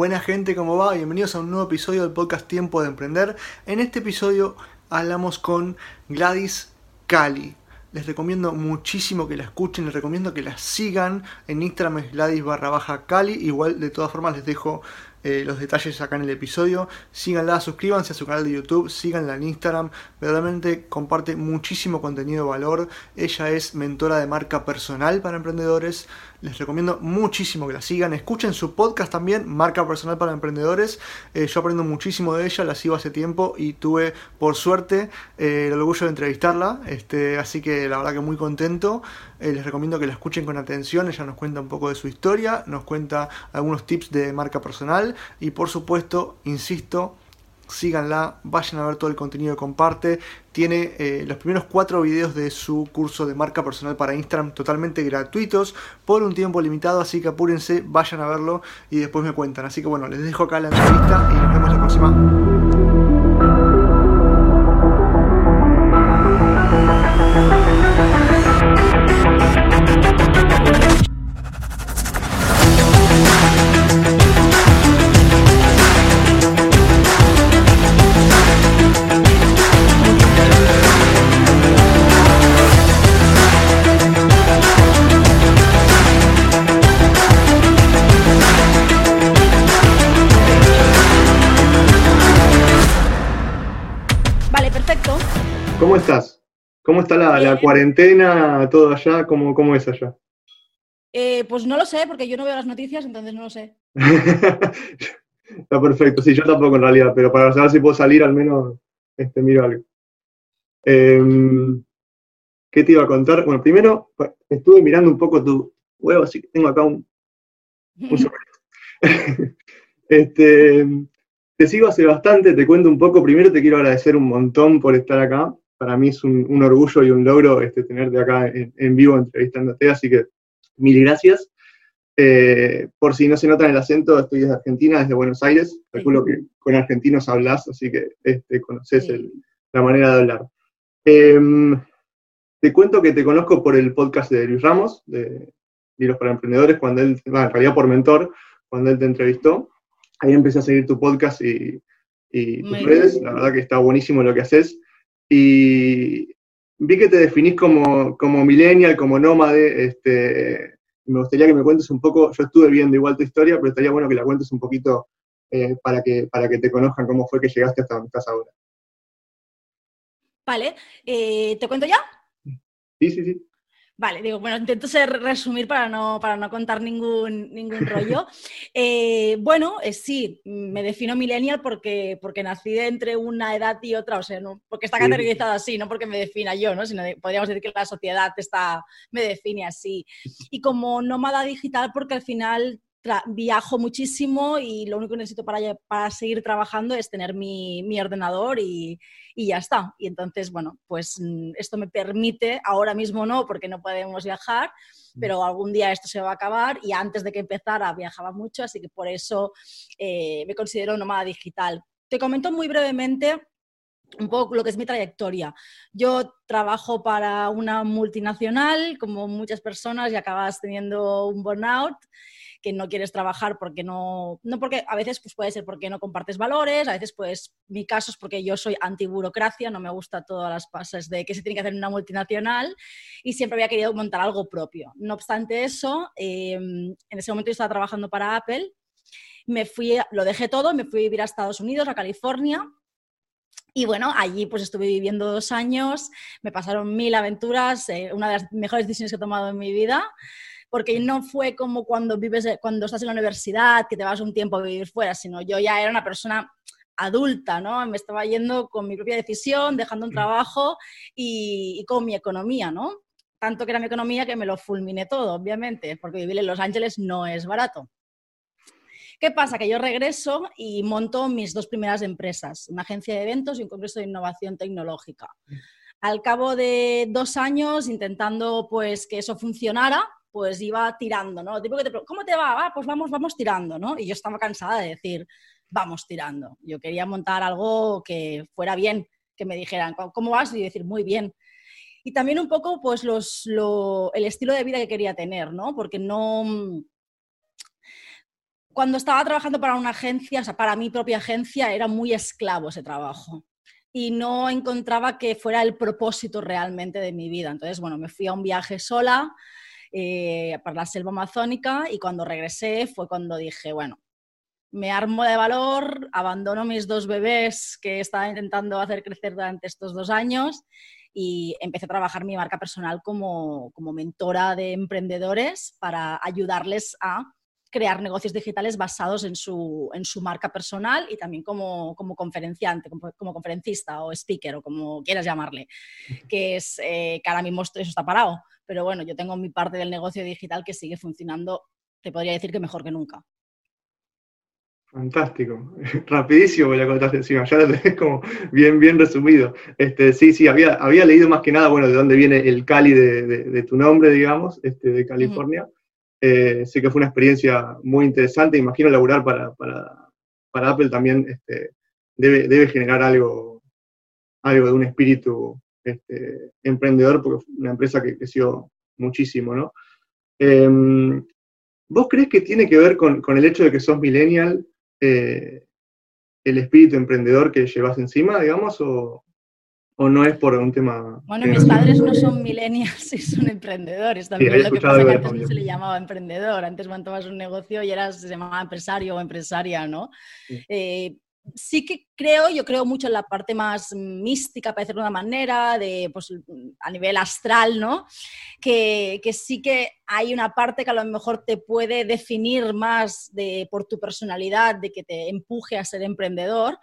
Buena gente, ¿cómo va? Bienvenidos a un nuevo episodio del podcast Tiempo de Emprender. En este episodio hablamos con Gladys Cali. Les recomiendo muchísimo que la escuchen, les recomiendo que la sigan. En Instagram es Gladys barra baja Cali. Igual de todas formas les dejo eh, los detalles acá en el episodio. Síganla, suscríbanse a su canal de YouTube, síganla en Instagram. Verdaderamente comparte muchísimo contenido de valor. Ella es mentora de marca personal para emprendedores. Les recomiendo muchísimo que la sigan. Escuchen su podcast también, Marca Personal para Emprendedores. Eh, yo aprendo muchísimo de ella, la sigo hace tiempo y tuve, por suerte, eh, el orgullo de entrevistarla. Este, así que la verdad que muy contento. Eh, les recomiendo que la escuchen con atención. Ella nos cuenta un poco de su historia, nos cuenta algunos tips de marca personal y, por supuesto, insisto, síganla, vayan a ver todo el contenido que comparte. Tiene eh, los primeros cuatro videos de su curso de marca personal para Instagram totalmente gratuitos por un tiempo limitado, así que apúrense, vayan a verlo y después me cuentan. Así que bueno, les dejo acá la entrevista y nos vemos la próxima. La, cuarentena, todo allá? ¿Cómo, cómo es allá? Eh, pues no lo sé, porque yo no veo las noticias, entonces no lo sé. Está perfecto, sí, yo tampoco en realidad, pero para saber si puedo salir al menos este, miro algo. Em, ¿Qué te iba a contar? Bueno, primero estuve mirando un poco tu huevo, así que tengo acá un, un este, te sigo hace bastante, te cuento un poco. Primero te quiero agradecer un montón por estar acá. Para mí es un, un orgullo y un logro este, tenerte acá en, en vivo entrevistándote, así que mil gracias. Eh, por si no se nota en el acento, estoy desde Argentina, desde Buenos Aires. Calculo que con argentinos hablas, así que este, conoces Sí. la manera de hablar. Em, te cuento que te conozco por el podcast de Luis Ramos, de Libros para Emprendedores, cuando él, bueno, en realidad por mentor, cuando él te entrevistó. Ahí empecé a seguir tu podcast y, y tus Muy redes. bien. La verdad que está buenísimo lo que haces. Y vi que te definís como, como millennial, como nómade. Este, me gustaría que me cuentes un poco, yo estuve viendo igual tu historia, pero estaría bueno que la cuentes un poquito eh, para, que, para que te conozcan cómo fue que llegaste hasta donde estás ahora. Vale, eh, ¿te cuento ya? Sí, sí, sí. Vale, digo, bueno, intento ser resumir para no, para no contar ningún, ningún rollo. Eh, bueno, eh, sí, me defino millennial porque, porque nací de entre una edad y otra, o sea, no, porque está categorizado así, no porque me defina yo, ¿no? sino de- podríamos decir que la sociedad está, me define así. Y como nómada digital porque al final viajo muchísimo y lo único que necesito para, para seguir trabajando es tener mi, mi ordenador y, y ya está. Y entonces, bueno, pues mm, esto me permite, ahora mismo no, porque no podemos viajar, pero algún día esto se va a acabar y antes de que empezara viajaba mucho, así que por eso eh, me considero nómada digital. Te comento muy brevemente un poco lo que es mi trayectoria. Yo trabajo para una multinacional, como muchas personas, y acabas teniendo un burnout que no quieres trabajar porque no, no porque a veces pues puede ser porque no compartes valores, a veces pues mi caso es porque yo soy anti-burocracia, no me gusta todas las pases de que se tiene que hacer en una multinacional y siempre había querido montar algo propio. No obstante eso, eh, en ese momento yo estaba trabajando para Apple, me fui, lo dejé todo, me fui a vivir a Estados Unidos, a California, y bueno, allí pues estuve viviendo dos años, me pasaron mil aventuras, eh, una de las mejores decisiones que he tomado en mi vida, porque no fue como cuando vives, cuando estás en la universidad, que te vas un tiempo a vivir fuera, sino yo ya era una persona adulta, ¿no? Me estaba yendo con mi propia decisión, dejando un trabajo y, y con mi economía, ¿no? Tanto que era mi economía que me lo fulminé todo, obviamente, porque vivir en Los Ángeles no es barato. ¿Qué pasa? Que yo regreso y monto mis dos primeras empresas, una agencia de eventos y un congreso de innovación tecnológica. Al cabo de dos años, intentando pues que eso funcionara, pues iba tirando, ¿no? Tipo que te, ¿Cómo te va? Ah, pues vamos, vamos tirando, ¿no? Y yo estaba cansada de decir, vamos tirando. Yo quería montar algo que fuera bien, que me dijeran, ¿cómo vas? Y decir, muy bien. Y también un poco, pues, los, lo, el estilo de vida que quería tener, ¿no? Porque no cuando estaba trabajando para una agencia, o sea, para mi propia agencia, era muy esclavo ese trabajo y no encontraba que fuera el propósito realmente de mi vida. Entonces, bueno, me fui a un viaje sola eh, para la selva amazónica y cuando regresé fue cuando dije, bueno, me armo de valor, abandono mis dos bebés que estaba intentando hacer crecer durante estos dos años y empecé a trabajar mi marca personal como, como mentora de emprendedores para ayudarles a crear negocios digitales basados en su, en su marca personal y también como, como conferenciante, como, conferencista o speaker o como quieras llamarle, que es eh, que ahora mismo eso está parado. Pero bueno, yo tengo mi parte del negocio digital que sigue funcionando, te podría decir que mejor que nunca. Fantástico, rapidísimo la contaste encima, ya lo tenés como bien, bien resumido. Este, sí, sí, había, había leído más que nada, bueno, de dónde viene el Cali de, de, tu nombre, digamos, este, de California. Eh, sé que fue una experiencia muy interesante, imagino laburar para, para, Apple también este, debe, debe, generar algo, algo de un espíritu este, emprendedor, porque fue una empresa que creció muchísimo, ¿no? Em, ¿Vos crees que tiene que ver con, con el hecho de que sos millennial eh, el espíritu emprendedor que llevas encima, digamos, o, o no es por un tema... Bueno, mis padres no son millennials y son emprendedores también. lo que pasa que antes no se le llamaba emprendedor, antes montabas un negocio y eras, se llamaba empresario o empresaria, ¿no? Eh, sí que creo, yo creo mucho en la parte más mística, para decirlo de una manera, de, pues, a nivel astral, ¿no? Que, que, sí que hay una parte que a lo mejor te puede definir más de, por tu personalidad, de que te empuje a ser emprendedor.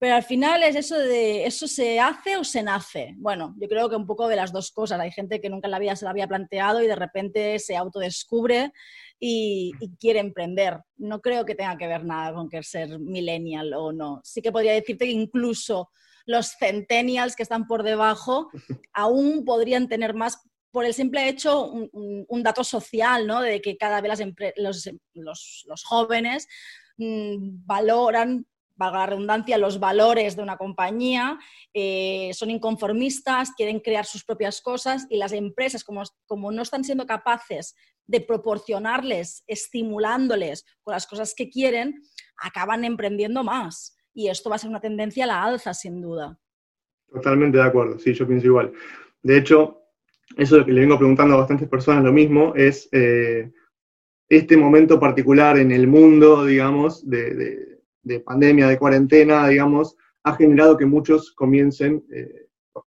Pero al final es eso de, ¿eso se hace o se nace? Bueno, yo creo que un poco de las dos cosas. Hay gente que nunca en la vida se lo había planteado y de repente se autodescubre y, quiere emprender. No creo que tenga que ver nada con que ser millennial o no. Sí que podría decirte que incluso los centennials que están por debajo aún podrían tener más por el simple hecho, un, dato social, ¿no? De que cada vez los, jóvenes mm, valoran valga la redundancia, los valores de una compañía, eh, son inconformistas, quieren crear sus propias cosas y las empresas, como, como no están siendo capaces de proporcionarles, estimulándoles con las cosas que quieren, acaban emprendiendo más. Y esto va a ser una tendencia a la alza, sin duda. Totalmente de acuerdo, sí, yo pienso igual. De hecho, eso lo que le vengo preguntando a bastantes personas lo mismo, es eh, este momento particular en el mundo, digamos, de pandemia, de cuarentena, digamos, ha generado que muchos comiencen eh,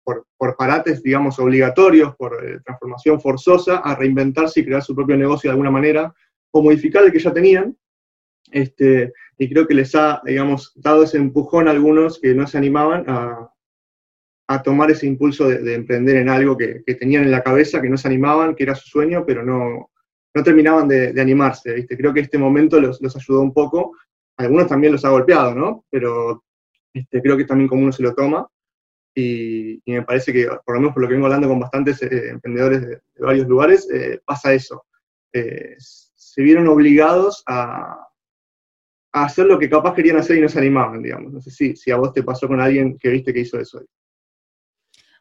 por, parates, digamos, obligatorios, por eh, transformación forzosa, a reinventarse y crear su propio negocio de alguna manera, o modificar el que ya tenían. Este, y creo que les ha, digamos, dado ese empujón a algunos que no se animaban a, tomar ese impulso de, emprender en algo que, tenían en la cabeza, que no se animaban, que era su sueño, pero no, no terminaban de, animarse, ¿viste? Creo que este momento los, los ayudó un poco algunos también los ha golpeado, ¿no? Pero este, creo que también como uno se lo toma. Y, me parece que, por lo menos por lo que vengo hablando con bastantes eh, emprendedores de, varios lugares, eh, pasa eso. Eh, se vieron obligados a, hacer lo que capaz querían hacer y no se animaban, digamos. No sé si, si a vos te pasó con alguien que viste que hizo eso.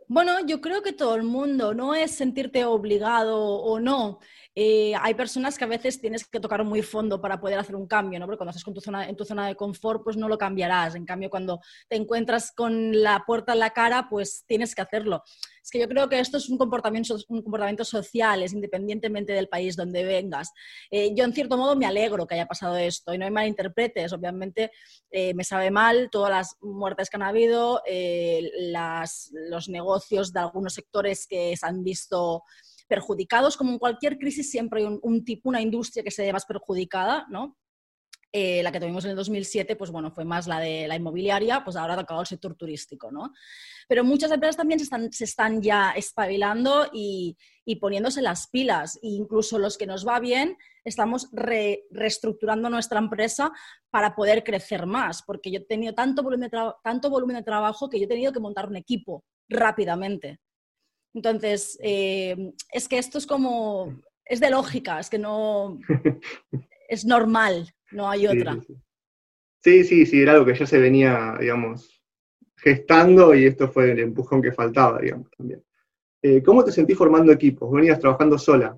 Bueno, yo creo que todo el mundo, no es sentirte obligado o no, eh, hay personas que a veces tienes que tocar muy fondo para poder hacer un cambio, ¿no? Porque cuando estás con tu zona, en tu zona de confort, pues no lo cambiarás. En cambio, cuando te encuentras con la puerta en la cara, pues tienes que hacerlo. Es que yo creo que esto es un comportamiento, un comportamiento social, es independientemente del país donde vengas. Eh, yo, en cierto modo, me alegro que haya pasado esto y no hay malinterpretes. Obviamente, eh, me sabe mal todas las muertes que han habido, los negocios de algunos sectores que se han visto perjudicados, como en cualquier crisis siempre hay un, tipo, una industria que se ve más perjudicada, ¿no? Eh, la que tuvimos en el 2007, pues bueno, fue más la de la inmobiliaria, pues ahora ha tocado el sector turístico, ¿no? Pero muchas empresas también se están, se están ya espabilando y, y, poniéndose las pilas. E incluso los que nos va bien, estamos reestructurando nuestra empresa para poder crecer más, porque yo he tenido tanto volumen, de tanto volumen de trabajo que yo he tenido que montar un equipo rápidamente. Entonces, eh, es que esto es como, es de lógica, es que no, es normal, no hay otra. Sí, sí, sí, era algo que ya se venía, digamos, gestando y esto fue el empujón que faltaba, digamos, también. Eh, ¿Cómo te sentís formando equipos? ¿Venías trabajando sola?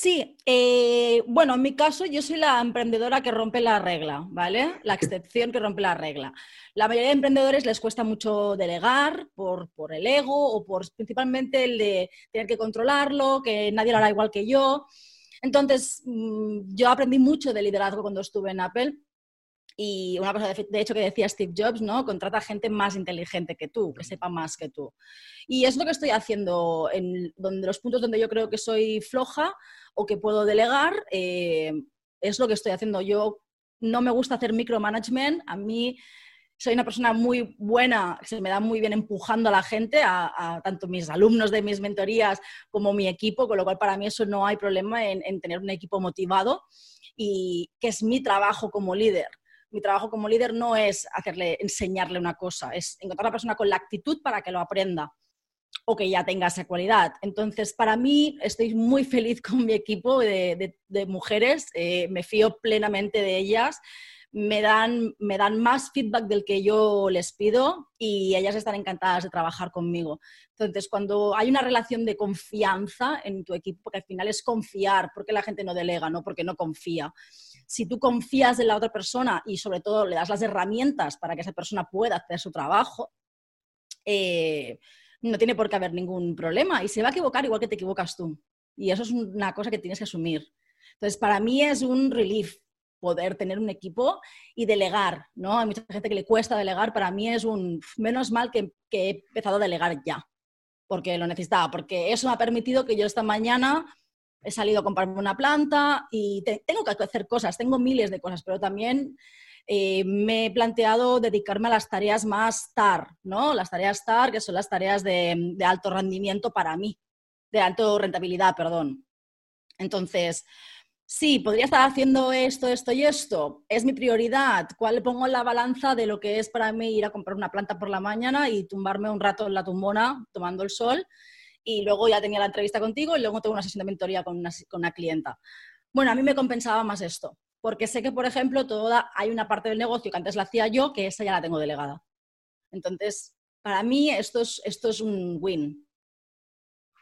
Sí, eh, bueno, en mi caso yo soy la emprendedora que rompe la regla, ¿vale? La excepción que rompe la regla. La mayoría de emprendedores les cuesta mucho delegar por, por el ego o por principalmente el de tener que controlarlo, que nadie lo hará igual que yo. Entonces, mm, yo aprendí mucho de liderazgo cuando estuve en Apple y una cosa, de, hecho, que decía Steve Jobs, ¿no? Contrata gente más inteligente que tú, que sepa más que tú. Y es lo que estoy haciendo en donde, los puntos donde yo creo que soy floja o que puedo delegar, eh, es lo que estoy haciendo. Yo no me gusta hacer micromanagement. A mí soy una persona muy buena, se me da muy bien empujando a la gente, a, tanto mis alumnos de mis mentorías como mi equipo, con lo cual para mí eso no hay problema en, en tener un equipo motivado y que es mi trabajo como líder mi trabajo como líder no es hacerle, enseñarle una cosa, es encontrar a una persona con la actitud para que lo aprenda o que ya tenga esa cualidad. Entonces, para mí, estoy muy feliz con mi equipo de, mujeres, eh, me fío plenamente de ellas, me dan, me dan más feedback del que yo les pido y ellas están encantadas de trabajar conmigo. Entonces, cuando hay una relación de confianza en tu equipo, que al final es confiar, porque la gente no delega, no porque no confía si tú confías en la otra persona y sobre todo le das las herramientas para que esa persona pueda hacer su trabajo, eh, no tiene por qué haber ningún problema y se va a equivocar igual que te equivocas tú. Y eso es una cosa que tienes que asumir. Entonces, para mí es un relief poder tener un equipo y delegar, ¿no? Hay mucha gente que le cuesta delegar, para mí es un menos mal que, que he empezado a delegar ya, porque lo necesitaba, porque eso me ha permitido que yo esta mañana he salido a comprarme una planta y tengo que hacer cosas, tengo miles de cosas, pero también eh, me he planteado dedicarme a las tareas más TAR, ¿no? Las tareas TAR, que son las tareas de, alto rendimiento para mí, de alto rentabilidad, perdón. Entonces, sí, podría estar haciendo esto, esto y esto. Es mi prioridad. ¿Cuál pongo en la balanza de lo que es para mí ir a comprar una planta por la mañana y tumbarme un rato en la tumbona tomando el sol? Y luego ya tenía la entrevista contigo y luego tengo una sesión de mentoría con una, con una clienta. Bueno, a mí me compensaba más esto, porque sé que, por ejemplo, toda, hay una parte del negocio que antes la hacía yo, que esa ya la tengo delegada. Entonces, para mí esto es, esto es un win.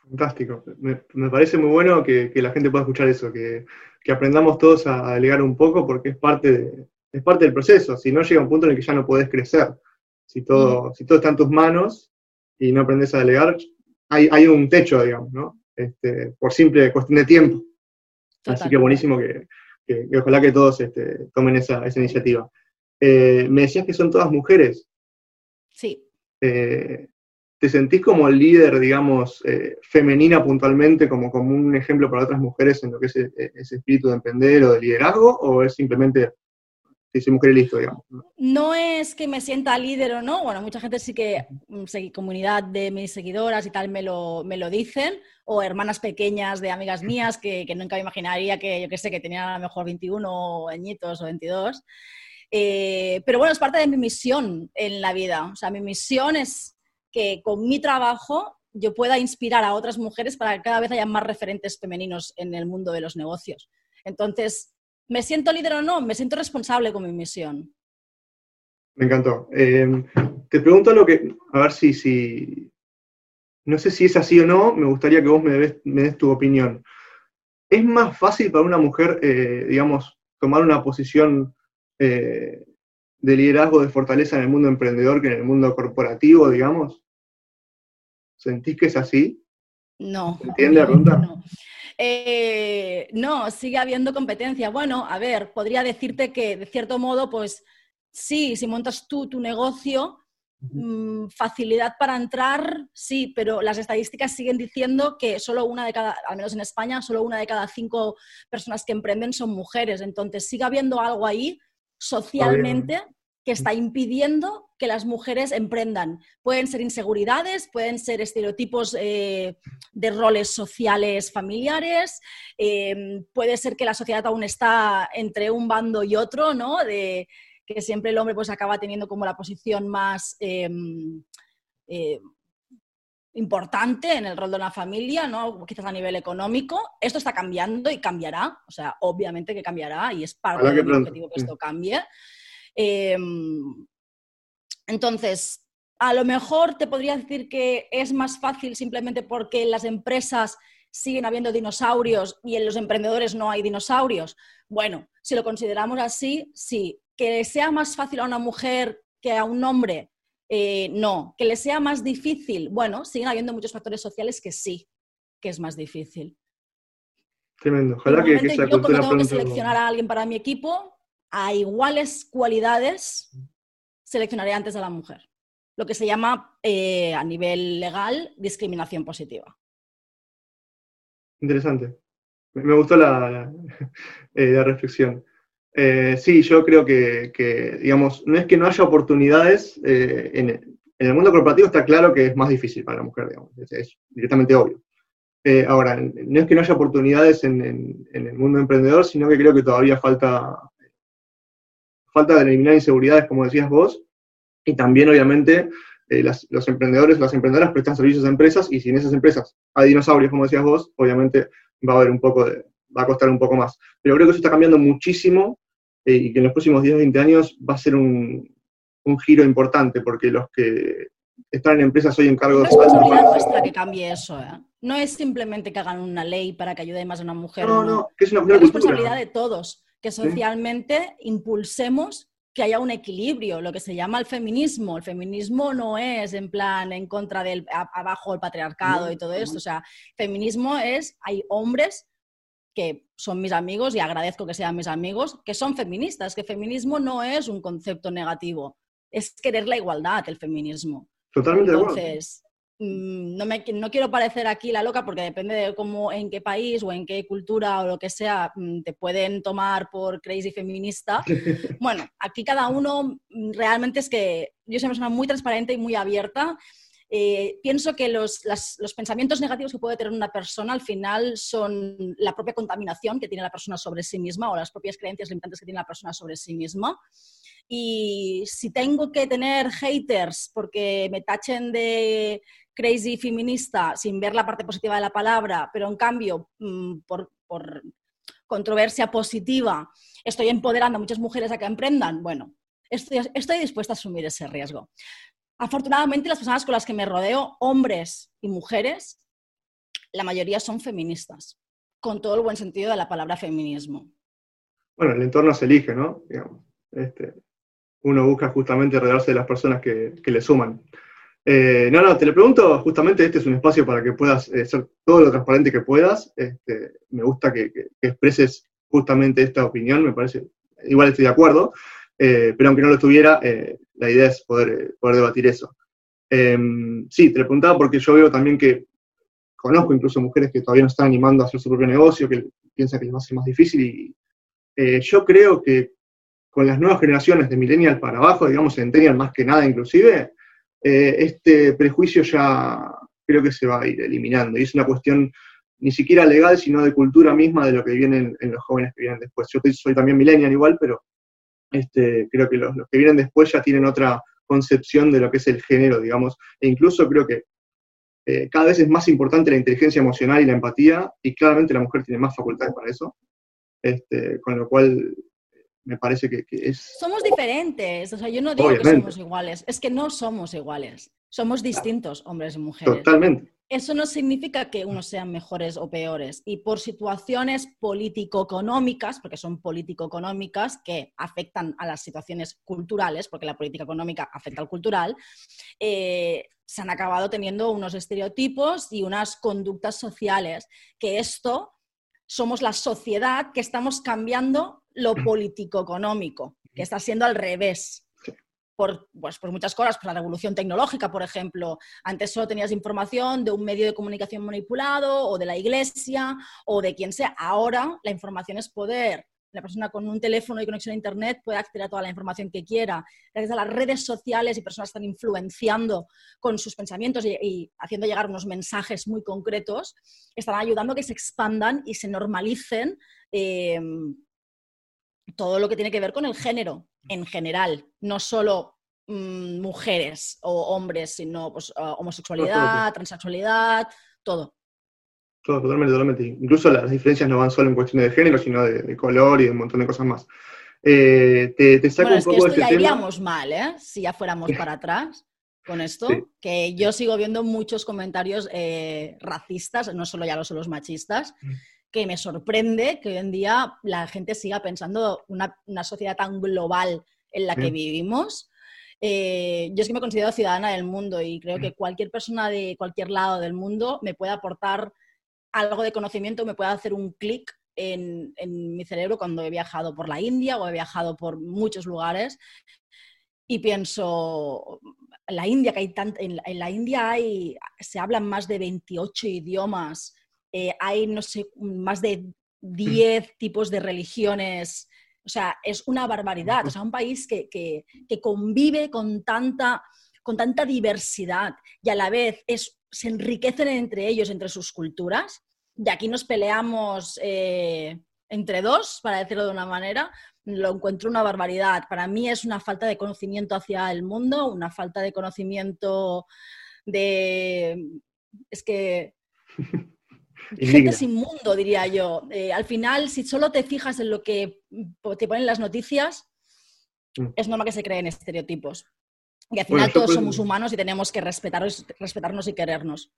Fantástico. Me, parece muy bueno que, que, la gente pueda escuchar eso, que, que aprendamos todos a, delegar un poco porque es parte, de, es parte del proceso. Si no, llega un punto en el que ya no podés crecer. Si todo, mm. si todo está en tus manos y no aprendes a delegar, hay, un techo, digamos, ¿no? Este, por simple cuestión de tiempo. Así que buenísimo que, ojalá que todos este, tomen esa, iniciativa. Eh, me decías que son todas mujeres. Sí. Eh, ¿Te sentís como líder, digamos, eh, femenina puntualmente, como, como un ejemplo para otras mujeres en lo que es ese espíritu de emprender o de liderazgo? ¿O es simplemente mujer listo, digamos. ¿no? es que me sienta líder o no, bueno, mucha gente sí que, mm, comunidad de mis seguidoras y tal me lo, me lo dicen, o hermanas pequeñas de amigas mías que, nunca me imaginaría que, yo qué sé, que tenían a lo mejor 21 añitos o 22. Eh, pero bueno, es parte de mi misión en la vida. O sea, mi misión es que con mi trabajo yo pueda inspirar a otras mujeres para que cada vez haya más referentes femeninos en el mundo de los negocios. Entonces, ¿Me siento líder o no? Me siento responsable con mi misión. Me encantó. Em, te pregunto lo que, a ver si, si, no sé si es así o no, me gustaría que vos me, des, tu opinión. ¿Es más fácil para una mujer, eh, digamos, tomar una posición eh, de liderazgo, de fortaleza en el mundo emprendedor que en el mundo corporativo, digamos? ¿Sentís que es así? No. ¿Entiendes la pregunta? No. Eh, no, sigue habiendo competencia. Bueno, a ver, podría decirte que de cierto modo, pues sí, si montas tú tu negocio, mm, facilidad para entrar, sí, pero las estadísticas siguen diciendo que solo una de cada, al menos en España, solo una de cada cinco personas que emprenden son mujeres. Entonces sigue habiendo algo ahí socialmente que está impidiendo que las mujeres emprendan. Pueden ser inseguridades, pueden ser estereotipos eh, de roles sociales familiares, em, puede ser que la sociedad aún está entre un bando y otro, ¿no? De que siempre el hombre pues acaba teniendo como la posición más em, eh, importante en el rol de una familia, ¿no? quizás a nivel económico. Esto está cambiando y cambiará, o sea, obviamente que cambiará y es parte del objetivo que esto cambie. Em, entonces, a lo mejor te podría decir que es más fácil simplemente porque las empresas siguen habiendo dinosaurios y en los emprendedores no hay dinosaurios. Bueno, si lo consideramos así, sí. Que sea más fácil a una mujer que a un hombre, eh, no. Que le sea más difícil, bueno, siguen habiendo muchos factores sociales que sí, que es más difícil. Tremendo. Ojalá que, que yo cuando tengo que seleccionar a alguien para mi equipo, a iguales cualidades, seleccionaré antes a la mujer. Lo que se llama eh, a nivel legal discriminación positiva. Interesante. Me gustó la, eh, reflexión. Eh, sí, yo creo que, digamos, no es que no haya oportunidades, en, el mundo corporativo está claro que es más difícil para la mujer, digamos, es directamente obvio. Ahora, no es que no haya oportunidades en, el mundo emprendedor, sino que creo que todavía falta, falta de eliminar inseguridades, como decías vos, y también, obviamente, eh, los emprendedores, las emprendedoras prestan servicios a empresas, y si en esas empresas hay dinosaurios, como decías vos, obviamente va a haber un poco de, va a costar un poco más. Pero creo que eso está cambiando muchísimo eh, y que en los próximos 10 o 20 años va a ser un, un giro importante, porque los que están en empresas hoy en cargo de... Es responsabilidad nuestra que cambie eso, ¿eh? No es simplemente que hagan una ley para que ayude más a una mujer. No, no, que es una es responsabilidad de todos, que socialmente impulsemos que haya un equilibrio, lo que se llama el feminismo. El feminismo no es en plan en contra del abajo el patriarcado y todo esto. O sea, feminismo es, hay hombres que son mis amigos y agradezco que sean mis amigos, que son feministas, que feminismo no es un concepto negativo, es querer la igualdad, el feminismo. Totalmente Entonces, no, me, no quiero parecer aquí la loca porque depende de cómo, en qué país o en qué cultura o lo que sea mm, te pueden tomar por crazy feminista. Bueno, aquí cada uno mm, realmente es que yo soy una persona muy transparente y muy abierta. Eh, pienso que los, los, pensamientos negativos que puede tener una persona al final son la propia contaminación que tiene la persona sobre sí misma o las propias creencias limitantes que tiene la persona sobre sí misma. Y si tengo que tener haters porque me tachen de crazy feminista sin ver la parte positiva de la palabra, pero en cambio, mm, por, controversia positiva, estoy empoderando a muchas mujeres a que emprendan, bueno, estoy, estoy dispuesta a asumir ese riesgo. Afortunadamente, las personas con las que me rodeo, hombres y mujeres, la mayoría son feministas, con todo el buen sentido de la palabra feminismo. Bueno, el entorno se elige, ¿no? Este, uno busca justamente rodearse de las personas que, le suman. Eh, no, no, te lo pregunto, justamente este es un espacio para que puedas eh, ser todo lo transparente que puedas. Este, me gusta que, expreses justamente esta opinión, me parece, igual estoy de acuerdo, eh, pero aunque no lo estuviera, la idea es poder, poder debatir eso. Em, sí, te lo preguntaba porque yo veo también que conozco incluso mujeres que todavía no están animando a hacer su propio negocio, que piensan que les va a ser más difícil y yo creo que con las nuevas generaciones de millennial para abajo, digamos centennial más que nada inclusive, eh, este prejuicio ya creo que se va a ir eliminando. Y es una cuestión ni siquiera legal, sino de cultura misma de lo que vienen en los jóvenes que vienen después. Yo soy también millennial igual, pero este, creo que los, que vienen después ya tienen otra concepción de lo que es el género, digamos, e incluso creo que eh, cada vez es más importante la inteligencia emocional y la empatía, y claramente la mujer tiene más facultades para eso, este, con lo cual me parece que, es... Somos diferentes, o sea, yo no digo que somos iguales, es que no somos iguales, somos distintos hombres y mujeres. Totalmente. Eso no significa que unos sean mejores o peores. Y por situaciones político-económicas, porque son político-económicas que afectan a las situaciones culturales, porque la política económica afecta al cultural, eh, se han acabado teniendo unos estereotipos y unas conductas sociales, que esto somos la sociedad que estamos cambiando lo político-económico, que está siendo al revés. Por, pues, por muchas cosas, por la revolución tecnológica, por ejemplo. Antes solo tenías información de un medio de comunicación manipulado o de la iglesia o de quien sea. Ahora la información es poder. La persona con un teléfono y conexión a Internet puede acceder a toda la información que quiera. Gracias a las redes sociales y personas están influenciando con sus pensamientos y, haciendo llegar unos mensajes muy concretos, están ayudando a que se expandan y se normalicen eh, todo lo que tiene que ver con el género en general, no solo mm, mujeres o hombres, sino pues, ah, homosexualidad, transexualidad, todo. Todo, totalmente, totalmente. Incluso las diferencias no van solo en cuestiones de género, sino de, color y de un montón de cosas más. Eh, te, saco un poco es que esto ya iríamos mal, ¿eh? Si ya fuéramos para atrás. con esto, que yo sigo viendo muchos comentarios eh, racistas, no solo ya los, los machistas, mm. Que me sorprende que hoy en día la gente siga pensando una, una sociedad tan global en la que vivimos. Eh, yo es que me considero ciudadana del mundo y creo que mm. cualquier persona de cualquier lado del mundo me puede aportar algo de conocimiento, me puede hacer un clic en, en, mi cerebro cuando he viajado por la India o he viajado por muchos lugares y pienso, la India, que hay en, la India hay, se hablan más de 28 idiomas, eh, hay, no sé, más de 10 tipos de religiones, o sea, es una barbaridad, o sea, un país que, que, convive con tanta, con tanta diversidad y a la vez es, se enriquecen entre ellos, entre sus culturas, y aquí nos peleamos eh, entre dos, para decirlo de una manera, lo encuentro una barbaridad. Para mí es una falta de conocimiento hacia el mundo, una falta de conocimiento de... Es que... Gente sin mundo, diría yo. Eh, al final, si solo te fijas en lo que te ponen las noticias, mm. es normal que se creen estereotipos. Y al final todos somos humanos y tenemos que respetarnos, respetarnos y querernos.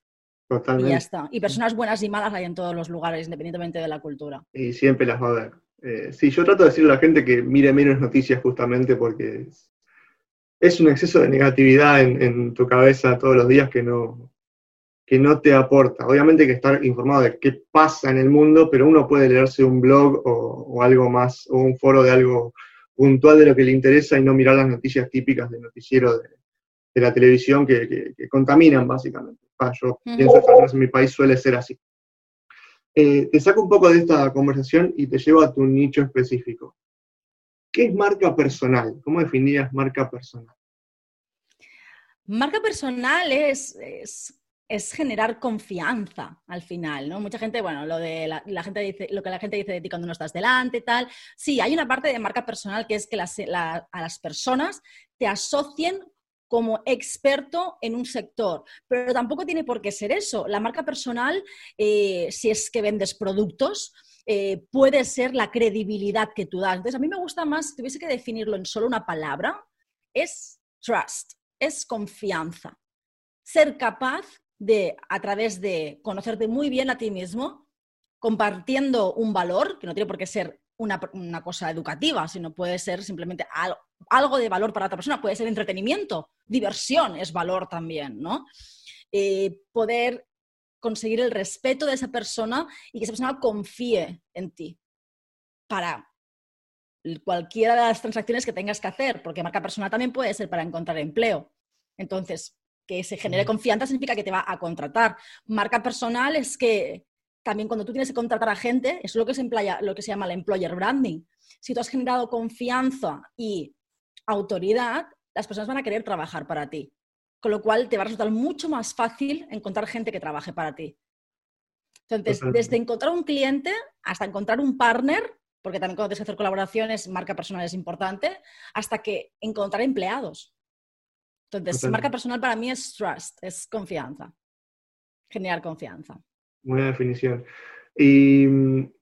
Totalmente. Y ya está. Y personas buenas y malas hay en todos los lugares, independientemente de la cultura. Y siempre las va a haber. Eh, sí, yo trato de decirle a la gente que mire menos noticias justamente porque es, un exceso de negatividad en, tu cabeza todos los días que no, que no te aporta. Obviamente hay que estar informado de qué pasa en el mundo, pero uno puede leerse un blog o, algo más, o un foro de algo puntual de lo que le interesa y no mirar las noticias típicas del noticiero de, la televisión que, contaminan básicamente. yo pienso que en mi país suele ser así. Eh, te saco un poco de esta conversación y te llevo a tu nicho específico. ¿Qué es marca personal? ¿Cómo definirías marca personal? Marca personal es, es, generar confianza al final, ¿no? Mucha gente, bueno, lo de la, gente dice, lo que la gente dice de ti cuando no estás delante, tal. Sí, hay una parte de marca personal que es que a las personas te asocien como experto en un sector, pero tampoco tiene por qué ser eso. La marca personal, eh, si es que vendes productos, eh, puede ser la credibilidad que tú das. Entonces, a mí me gusta más, si tuviese que definirlo en solo una palabra, es trust, es confianza. Ser capaz de, a través de conocerte muy bien a ti mismo, compartiendo un valor, que no tiene por qué ser una, una cosa educativa, sino puede ser simplemente algo, algo de valor para otra persona, puede ser entretenimiento, diversión es valor también, ¿no? Eh, poder conseguir el respeto de esa persona y que esa persona confíe en ti para cualquiera de las transacciones que tengas que hacer, porque marca personal también puede ser para encontrar empleo. Entonces, que se genere confianza significa que te va a contratar. Marca personal es que también cuando tú tienes que contratar a gente, es lo que se, lo que se llama el employer branding. Si tú has generado confianza y autoridad, las personas van a querer trabajar para ti. Con lo cual te va a resultar mucho más fácil encontrar gente que trabaje para ti. Entonces, desde encontrar un cliente hasta encontrar un partner, porque también cuando tienes que hacer colaboraciones, marca personal es importante, hasta que encontrar empleados. Entonces, marca personal para mí es trust, es confianza, generar confianza. Buena definición. Y mm,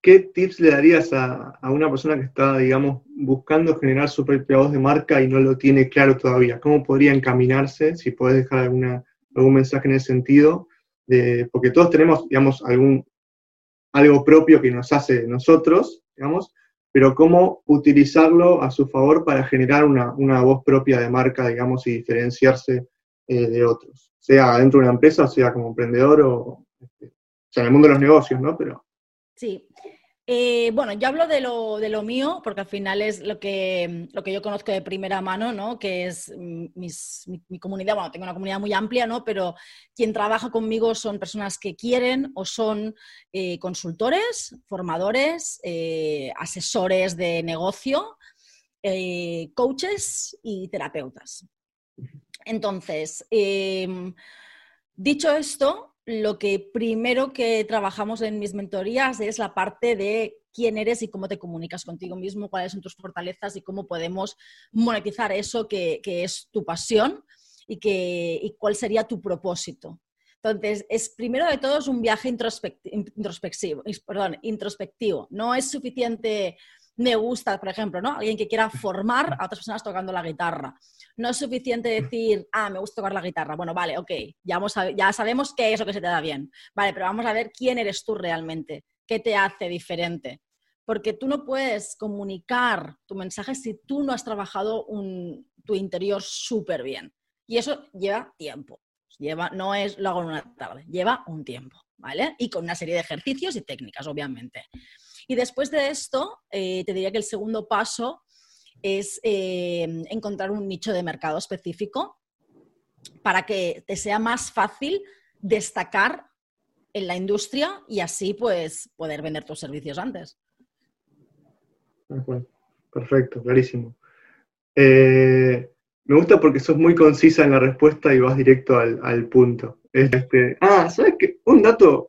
¿qué tips le darías a, una persona que está, digamos, buscando generar su propia voz de marca y no lo tiene claro todavía? ¿Cómo podría encaminarse? Si puedes dejar alguna, algún mensaje en ese sentido, porque todos tenemos, digamos, algún, algo propio que nos hace nosotros, digamos, pero cómo utilizarlo a su favor para generar una, voz propia de marca, digamos, y diferenciarse eh, de otros, sea dentro de una empresa, sea como emprendedor o, este, sea, en el mundo de los negocios, ¿no? Pero... Sí, eh, bueno, yo hablo de lo, de lo, mío, porque al final es lo que, lo que yo conozco de primera mano, ¿no? Que es mi, comunidad, bueno, tengo una comunidad muy amplia, ¿no? Pero quien trabaja conmigo son personas que quieren o son eh, consultores, formadores, eh, asesores de negocio, coaches y terapeutas. Entonces, em, dicho esto, lo que primero que trabajamos en mis mentorías es la parte de quién eres y cómo te comunicas contigo mismo, cuáles son tus fortalezas y cómo podemos monetizar eso que, es tu pasión y, que, cuál sería tu propósito. Entonces, es primero de todo es un viaje introspectivo, perdón, introspectivo. No es suficiente me gusta, por ejemplo, ¿no? Alguien que quiera formar a otras personas tocando la guitarra. No es suficiente decir, ah, me gusta tocar la guitarra. Bueno, vale, ok, ya, ya sabemos qué es lo que se te da bien. Vale, pero vamos a ver quién eres tú realmente, qué te hace diferente. Porque tú no puedes comunicar tu mensaje si tú no has trabajado tu interior súper bien. Y eso lleva tiempo. Lleva, no es lo hago en una tarde, lleva un tiempo, ¿vale? Y con una serie de ejercicios y técnicas, obviamente. Y después de esto, eh, te diría que el segundo paso es eh, encontrar un nicho de mercado específico para que te sea más fácil destacar en la industria y así pues poder vender tus servicios antes. Perfecto, clarísimo. Eh, me gusta porque sos muy concisa en la respuesta y vas directo al, punto. Este, ah, ¿sabes qué? Un dato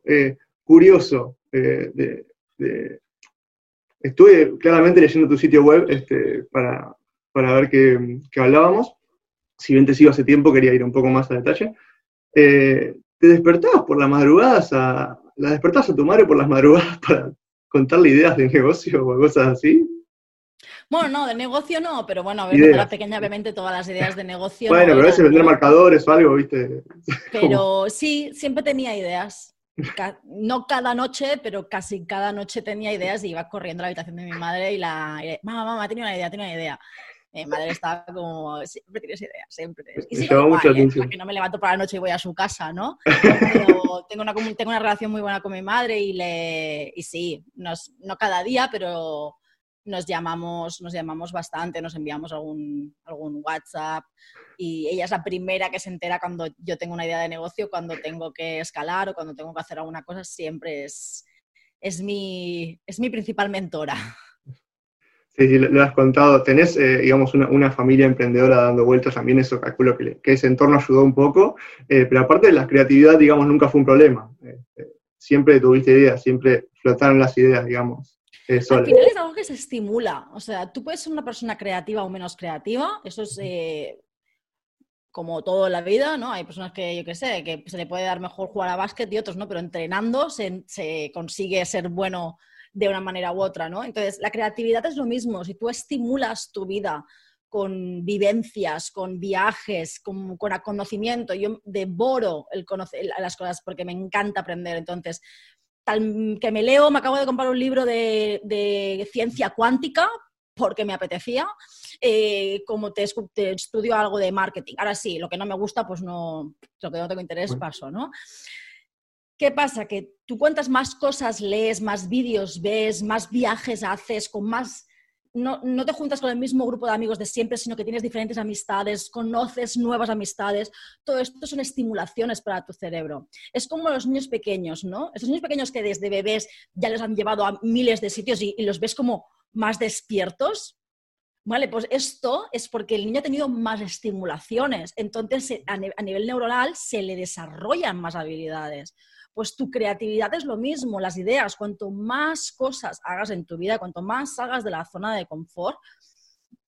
curioso de, estuve claramente leyendo tu sitio web este, para, ver qué, hablábamos. Si bien te sigo hace tiempo, quería ir un poco más a detalle. Eh, ¿Te despertabas por las madrugadas a, ¿La despertabas a tu madre por las madrugadas para contarle ideas de negocio o cosas así? Bueno, no, de negocio no, pero bueno, a ver, cuando era pequeña, obviamente todas las ideas de negocio. Bueno, pero a veces vender marcadores o algo, ¿viste? Pero sí, siempre tenía ideas no cada noche, pero casi cada noche tenía ideas y iba corriendo a la habitación de mi madre y la... mamá, mamá, tenía una idea, tenía una idea. Mi madre estaba como, siempre tienes ideas, siempre. Y sí, que no me levanto por la noche y voy a su casa, ¿no? Pero tengo una, tengo una relación muy buena con mi madre y, le, y sí, no cada día, pero nos llamamos, nos llamamos bastante, nos enviamos algún, algún WhatsApp y ella es la primera que se entera cuando yo tengo una idea de negocio, cuando tengo que escalar o cuando tengo que hacer alguna cosa, siempre es, es, mi, es mi principal mentora. Sí, sí, lo has contado. Tenés, eh, digamos, una, familia emprendedora dando vueltas, también eso calculo que, que ese entorno ayudó un poco, eh, pero aparte de la creatividad, digamos, nunca fue un problema. Eh, siempre tuviste ideas, siempre flotaron las ideas, digamos. Al final es algo que se estimula. O sea, tú puedes ser una persona creativa o menos creativa. Eso es eh, como todo en la vida, ¿no? Hay personas que, yo qué sé, que se le puede dar mejor jugar a básquet y otros no, pero entrenando se, se consigue ser bueno de una manera u otra, ¿no? Entonces, la creatividad es lo mismo. Si tú estimulas tu vida con vivencias, con viajes, con, con conocimiento. Yo devoro el conocer las cosas porque me encanta aprender. Entonces, que me leo, me acabo de comprar un libro de, ciencia cuántica porque me apetecía, eh, como te, estudio algo de marketing. Ahora sí, lo que no me gusta, pues no, lo que no tengo interés, paso, ¿no? ¿Qué pasa? Que tú cuentas más cosas, lees más vídeos, ves, más viajes haces, con más no, no, te juntas con el mismo grupo de amigos de siempre, sino que tienes diferentes amistades, conoces nuevas amistades. Todo esto son estimulaciones para tu cerebro. Es como los niños pequeños, ¿no? Esos niños pequeños que desde bebés ya los han llevado a miles de sitios y, los ves como más despiertos. Vale, pues esto es porque el niño ha tenido más estimulaciones. Entonces, a nivel neuronal se le desarrollan más habilidades pues tu creatividad es lo mismo, las ideas, cuanto más cosas hagas en tu vida, cuanto más salgas de la zona de confort,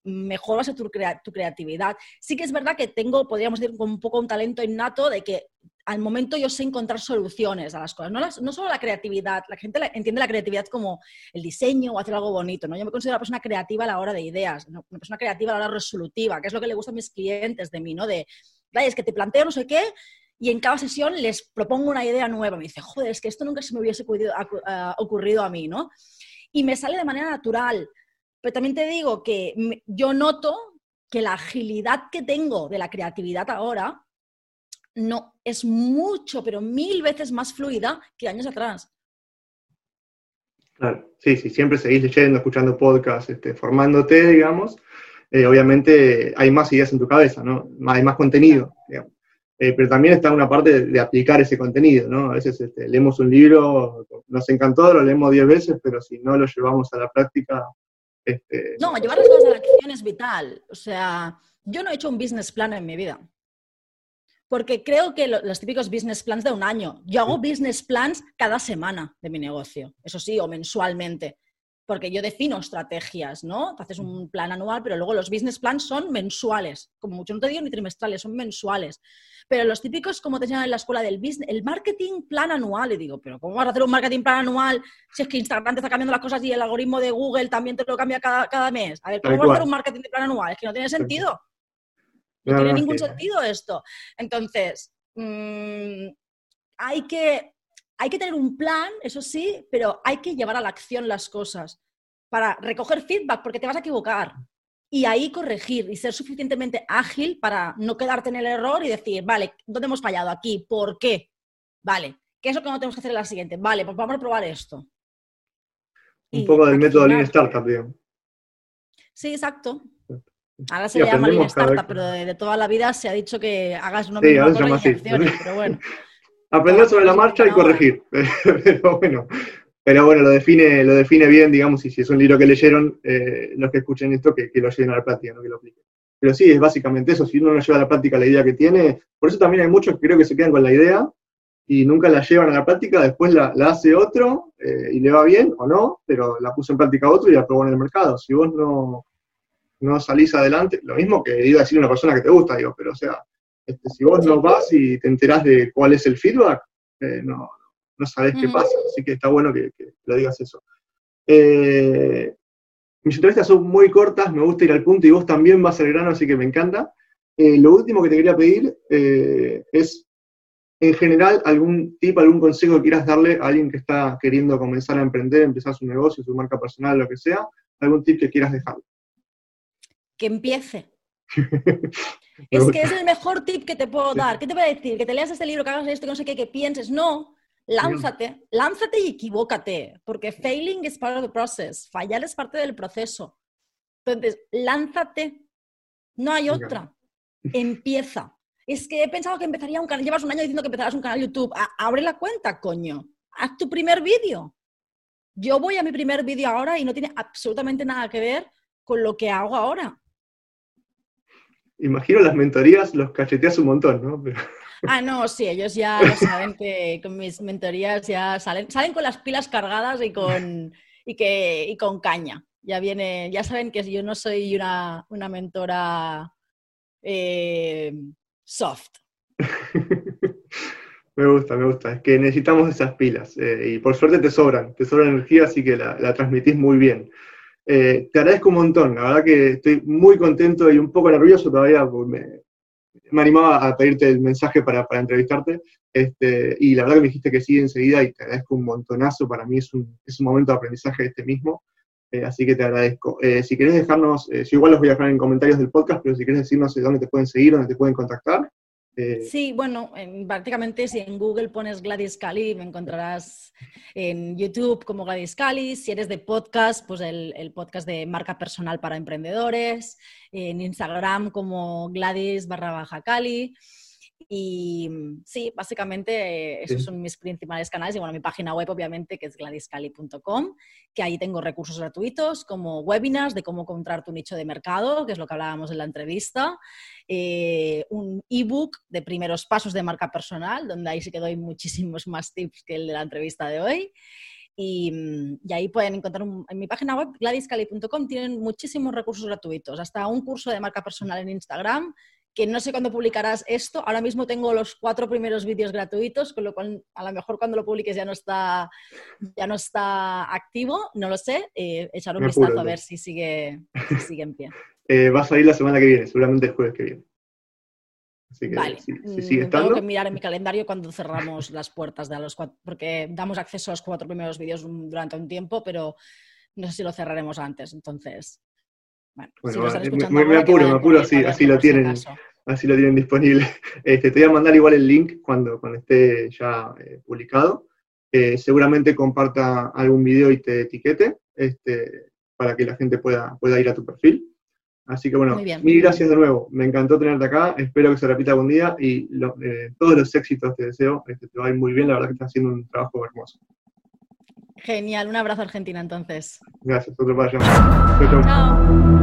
mejor va a ser tu, creatividad. Sí que es verdad que tengo, podríamos decir, un poco un talento innato de que al momento yo sé encontrar soluciones a las cosas, no, solo la creatividad, la gente entiende la creatividad como el diseño o hacer algo bonito, ¿no? Yo me considero una persona creativa a la hora de ideas, una persona creativa a la hora resolutiva, que es lo que le gusta a mis clientes de mí, ¿no? De, es que te planteo no sé qué y en cada sesión les propongo una idea nueva. Me dice, joder, es que esto nunca se me hubiese ocurrido a mí, ¿no? Y me sale de manera natural. Pero también te digo que yo noto que la agilidad que tengo de la creatividad ahora no es mucho, pero mil veces más fluida que años atrás. Claro, sí, sí, siempre seguís leyendo, escuchando podcasts, este, formándote, digamos. Eh, obviamente hay más ideas en tu cabeza, ¿no? Hay más contenido, digamos. Eh, pero también está una parte de, aplicar ese contenido, ¿no? A veces este, leemos un libro, nos encantó, lo leemos diez veces, pero si no lo llevamos a la práctica... Este, no, llevar las cosas a la acción es vital. O sea, yo no he hecho un business plan en mi vida. Porque creo que los típicos business plans de un año. Yo hago business plans cada semana de mi negocio, eso sí, o mensualmente porque yo defino estrategias, ¿no? Te haces un plan anual, pero luego los business plans son mensuales, como mucho no te digo ni trimestrales, son mensuales. Pero los típicos, como te enseñan en la escuela del business, el marketing plan anual, y digo, pero ¿cómo vas a hacer un marketing plan anual si es que Instagram te está cambiando las cosas y el algoritmo de Google también te lo cambia cada, cada mes? A ver, ¿cómo vas a hacer un marketing de plan anual? Es que no tiene sentido. No, tiene ningún sentido esto. Entonces, mmm, hay que hay que tener un plan, eso sí, pero hay que llevar a la acción las cosas para recoger feedback, porque te vas a equivocar. Y ahí corregir y ser suficientemente ágil para no quedarte en el error y decir, vale, ¿dónde hemos fallado? Aquí, ¿por qué? Vale, ¿qué es lo que no tenemos que hacer en la siguiente? Vale, pues vamos a probar esto. Un poco del método Lean Startup, digamos. Sí, exacto. Ahora se llama Lean Startup, pero de, toda la vida se ha dicho que hagas una sí, mismo pero bueno. Aprender sobre la marcha y corregir. pero bueno, pero bueno, lo define, lo define bien, digamos, y si es un libro que leyeron, eh, los que escuchen esto, que, lo lleven a la práctica, no que lo apliquen. Pero sí, es básicamente eso, si uno no lleva a la práctica la idea que tiene, por eso también hay muchos que creo que se quedan con la idea y nunca la llevan a la práctica, después la, hace otro eh, y le va bien o no, pero la puso en práctica otro y la probó en el mercado. Si vos no, no salís adelante, lo mismo que iba a decir una persona que te gusta, digo, pero o sea, este, si vos no vas y te enterás de cuál es el feedback, eh, no, no sabes qué pasa. Así que está bueno que, lo digas eso. Eh, mis entrevistas son muy cortas, me gusta ir al punto y vos también vas al grano, así que me encanta. Eh, lo último que te quería pedir es, en general, algún tip, algún consejo que quieras darle a alguien que está queriendo comenzar a emprender, empezar su negocio, su marca personal, lo que sea, algún tip que quieras dejarle. Que empiece. Es que es el mejor tip que te puedo dar. ¿Qué te voy a decir? Que te leas este libro, que hagas esto, que no sé qué, que pienses. No, lánzate, lánzate y equivócate, porque failing is part of the process. Fallar es parte del proceso. Entonces, lánzate. No hay otra. Empieza. Es que he pensado que empezaría un canal. Llevas un año diciendo que empezarás un canal YouTube. abre la cuenta, coño. Haz tu primer vídeo. Yo voy a mi primer vídeo ahora y no tiene absolutamente nada que ver con lo que hago ahora imagino las mentorías los cacheteas un montón, ¿no? Ah, no, sí, ellos ya saben que con mis mentorías ya salen, salen con las pilas cargadas y con, y que, y con caña. Ya viene, ya saben que yo no soy una, una mentora eh, soft. me gusta, me gusta. Es que necesitamos esas pilas eh, y por suerte te sobran, te sobra energía, así que la, la transmitís muy bien. Eh, te agradezco un montón, la verdad que estoy muy contento y un poco nervioso todavía, me, me animaba a pedirte el mensaje para, entrevistarte, este, y la verdad que me dijiste que sí enseguida y te agradezco un montonazo, para mí es un, momento de aprendizaje este mismo, eh, así que te agradezco. Eh, si querés dejarnos, yo igual los voy a dejar en comentarios del podcast, pero si querés decirnos dónde te pueden seguir, dónde te pueden contactar. Eh, sí, bueno, prácticamente si en Google pones Gladys Cali, me encontrarás en YouTube como Gladys Cali. Si eres de podcast, pues el, el, podcast de marca personal para emprendedores. En Instagram como Gladys barra baja Cali. Y mm, sí, básicamente eh, esos son mis principales canales. Y bueno, mi página web, obviamente, que es gladyscali.com, que ahí tengo recursos gratuitos como webinars de cómo encontrar tu nicho de mercado, que es lo que hablábamos en la entrevista, eh, un ebook de primeros pasos de marca personal, donde ahí sí que doy muchísimos más tips que el de la entrevista de hoy. Y, mm, y, ahí pueden encontrar en mi página web, gladyscali.com, tienen muchísimos recursos gratuitos, hasta un curso de marca personal en Instagram que no sé cuándo publicarás esto. Ahora mismo tengo los cuatro primeros vídeos gratuitos, con lo cual a lo mejor cuando lo publiques ya no está, ya no está activo, no lo sé. Eh, echar un vistazo a ver si sigue, sigue en pie. Eh, va a salir la semana que viene, seguramente el jueves que viene. Así que vale. si, mm, sigue estando... Tengo que mirar en mi calendario cuando cerramos las puertas de los cuatro, porque damos acceso a los cuatro primeros vídeos durante un tiempo, pero no sé si lo cerraremos antes. Entonces, bueno, me, apuro, me apuro, así, así lo tienen, así lo tienen disponible. Este, te voy a mandar igual el link cuando, cuando esté ya eh, publicado. Eh, seguramente comparta algún video y te etiquete este, para que la gente pueda, pueda ir a tu perfil. Así que bueno, mil gracias de nuevo. Me encantó tenerte acá. Espero que se repita algún día y eh, todos los éxitos te deseo. Este, te va a ir muy bien. La verdad que estás haciendo un trabajo hermoso. Genial. Un abrazo Argentina entonces. Gracias. Otro para allá. Chao.